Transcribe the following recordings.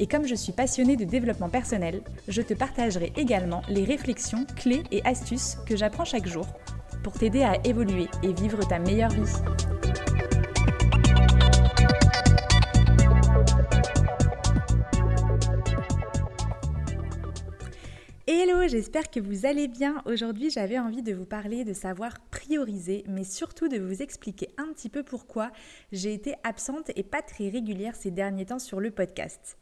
Et comme je suis passionnée de développement personnel, je te partagerai également les réflexions, clés et astuces que j'apprends chaque jour pour t'aider à évoluer et vivre ta meilleure vie. Hello, j'espère que vous allez bien. Aujourd'hui, j'avais envie de vous parler de savoir prioriser, mais surtout de vous expliquer un petit peu pourquoi j'ai été absente et pas très régulière ces derniers temps sur le podcast.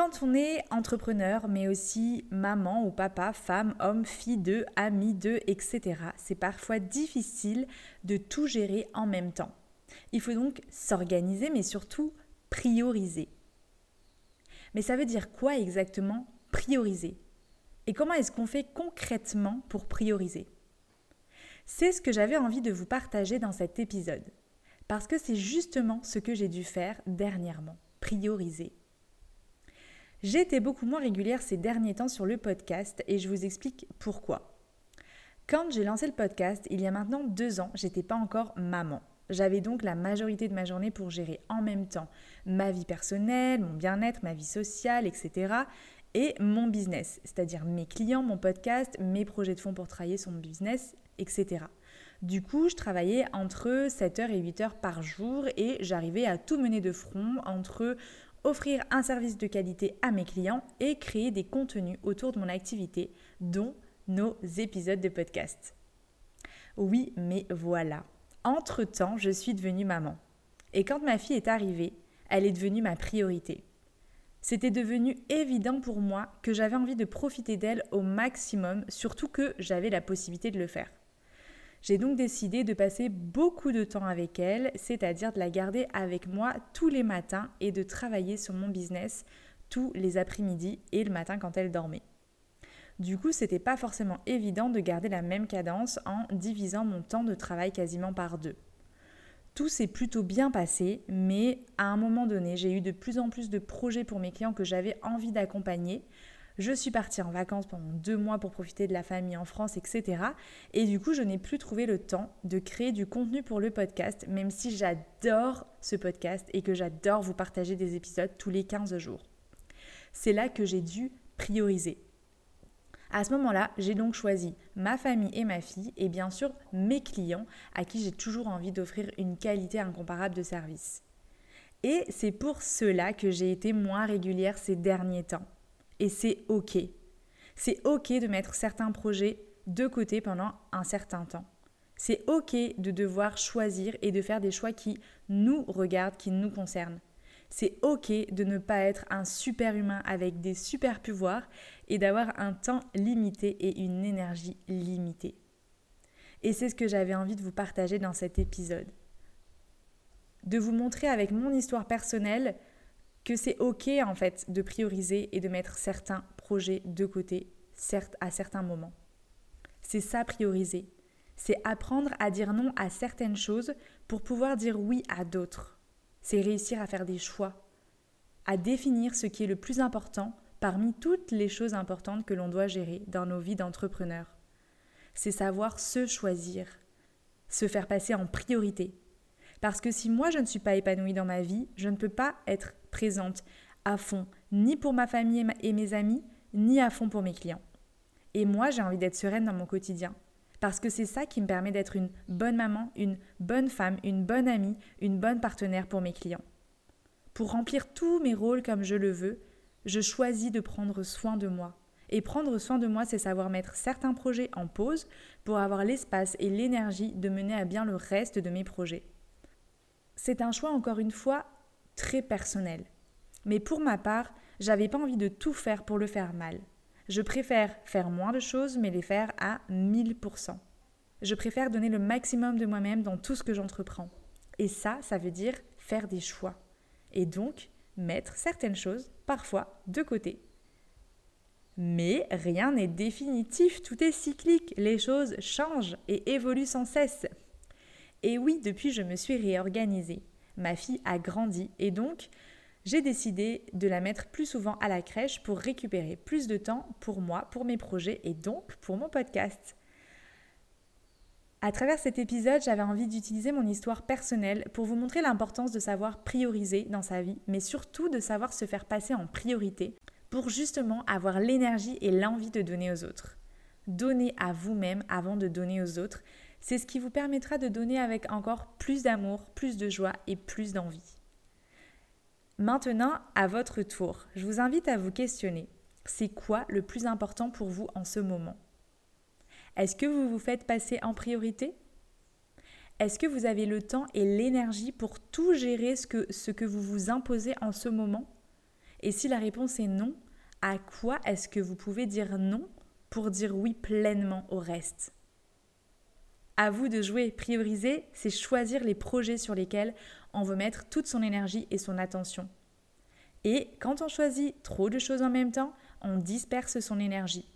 Quand on est entrepreneur, mais aussi maman ou papa, femme, homme, fille de, ami de, etc., c'est parfois difficile de tout gérer en même temps. Il faut donc s'organiser, mais surtout prioriser. Mais ça veut dire quoi exactement prioriser? Et comment est-ce qu'on fait concrètement pour prioriser? C'est ce que j'avais envie de vous partager dans cet épisode. Parce que c'est justement ce que j'ai dû faire dernièrement, prioriser. J'ai été beaucoup moins régulière ces derniers temps sur le podcast et je vous explique pourquoi. Quand j'ai lancé le podcast, il y a maintenant deux ans, j'étais pas encore maman. J'avais donc la majorité de ma journée pour gérer en même temps ma vie personnelle, mon bien-être, ma vie sociale, etc. et mon business, c'est-à-dire mes clients, mon podcast, mes projets de fonds pour travailler sur mon business, etc. Du coup, je travaillais entre 7h et 8h par jour et j'arrivais à tout mener de front entre offrir un service de qualité à mes clients et créer des contenus autour de mon activité, dont nos épisodes de podcast. Oui, mais voilà. Entre-temps, je suis devenue maman. Et quand ma fille est arrivée, elle est devenue ma priorité. C'était devenu évident pour moi que j'avais envie de profiter d'elle au maximum, surtout que j'avais la possibilité de le faire. J'ai donc décidé de passer beaucoup de temps avec elle, c'est-à-dire de la garder avec moi tous les matins et de travailler sur mon business tous les après-midi et le matin quand elle dormait. Du coup, c'était pas forcément évident de garder la même cadence en divisant mon temps de travail quasiment par deux. Tout s'est plutôt bien passé, mais à un moment donné, j'ai eu de plus en plus de projets pour mes clients que j'avais envie d'accompagner, je suis partie en vacances pendant deux mois pour profiter de la famille en France, etc. Et du coup, je n'ai plus trouvé le temps de créer du contenu pour le podcast, même si j'adore ce podcast et que j'adore vous partager des épisodes tous les 15 jours. C'est là que j'ai dû prioriser. À ce moment-là, j'ai donc choisi ma famille et ma fille et bien sûr mes clients à qui j'ai toujours envie d'offrir une qualité incomparable de service. Et c'est pour cela que j'ai été moins régulière ces derniers temps et c'est OK. C'est OK de mettre certains projets de côté pendant un certain temps. C'est OK de devoir choisir et de faire des choix qui nous regardent, qui nous concernent. C'est OK de ne pas être un super humain avec des super pouvoirs et d'avoir un temps limité et une énergie limitée. Et c'est ce que j'avais envie de vous partager dans cet épisode. De vous montrer avec mon histoire personnelle c'est ok en fait de prioriser et de mettre certains projets de côté, certes à certains moments. C'est ça prioriser. C'est apprendre à dire non à certaines choses pour pouvoir dire oui à d'autres. C'est réussir à faire des choix, à définir ce qui est le plus important parmi toutes les choses importantes que l'on doit gérer dans nos vies d'entrepreneurs. C'est savoir se choisir, se faire passer en priorité. Parce que si moi je ne suis pas épanouie dans ma vie, je ne peux pas être présente à fond, ni pour ma famille et mes amis, ni à fond pour mes clients. Et moi, j'ai envie d'être sereine dans mon quotidien. Parce que c'est ça qui me permet d'être une bonne maman, une bonne femme, une bonne amie, une bonne partenaire pour mes clients. Pour remplir tous mes rôles comme je le veux, je choisis de prendre soin de moi. Et prendre soin de moi, c'est savoir mettre certains projets en pause pour avoir l'espace et l'énergie de mener à bien le reste de mes projets. C'est un choix, encore une fois, très personnel. Mais pour ma part, j'avais pas envie de tout faire pour le faire mal. Je préfère faire moins de choses, mais les faire à 1000%. Je préfère donner le maximum de moi-même dans tout ce que j'entreprends. Et ça, ça veut dire faire des choix. Et donc, mettre certaines choses, parfois, de côté. Mais rien n'est définitif, tout est cyclique, les choses changent et évoluent sans cesse. Et oui, depuis je me suis réorganisée. Ma fille a grandi et donc j'ai décidé de la mettre plus souvent à la crèche pour récupérer plus de temps pour moi, pour mes projets et donc pour mon podcast. À travers cet épisode, j'avais envie d'utiliser mon histoire personnelle pour vous montrer l'importance de savoir prioriser dans sa vie, mais surtout de savoir se faire passer en priorité pour justement avoir l'énergie et l'envie de donner aux autres. Donner à vous-même avant de donner aux autres, c'est ce qui vous permettra de donner avec encore plus d'amour, plus de joie et plus d'envie. Maintenant, à votre tour, je vous invite à vous questionner. C'est quoi le plus important pour vous en ce moment? Est-ce que vous vous faites passer en priorité? Est-ce que vous avez le temps et l'énergie pour tout gérer ce que, ce que vous vous imposez en ce moment? Et si la réponse est non, à quoi est-ce que vous pouvez dire non pour dire oui pleinement au reste? À vous de jouer. Prioriser, c'est choisir les projets sur lesquels on veut mettre toute son énergie et son attention. Et quand on choisit trop de choses en même temps, on disperse son énergie.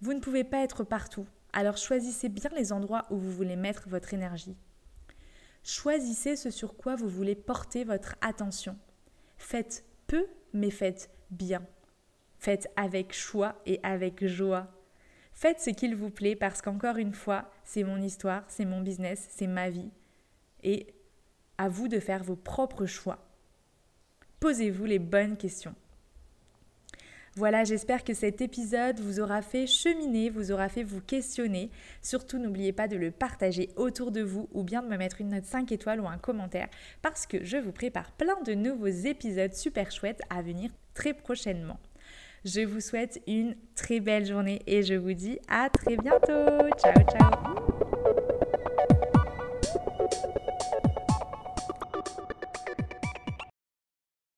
Vous ne pouvez pas être partout, alors choisissez bien les endroits où vous voulez mettre votre énergie. Choisissez ce sur quoi vous voulez porter votre attention. Faites peu, mais faites bien. Faites avec choix et avec joie. Faites ce qu'il vous plaît parce qu'encore une fois, c'est mon histoire, c'est mon business, c'est ma vie. Et à vous de faire vos propres choix. Posez-vous les bonnes questions. Voilà, j'espère que cet épisode vous aura fait cheminer, vous aura fait vous questionner. Surtout, n'oubliez pas de le partager autour de vous ou bien de me mettre une note 5 étoiles ou un commentaire parce que je vous prépare plein de nouveaux épisodes super chouettes à venir très prochainement. Je vous souhaite une très belle journée et je vous dis à très bientôt. Ciao, ciao.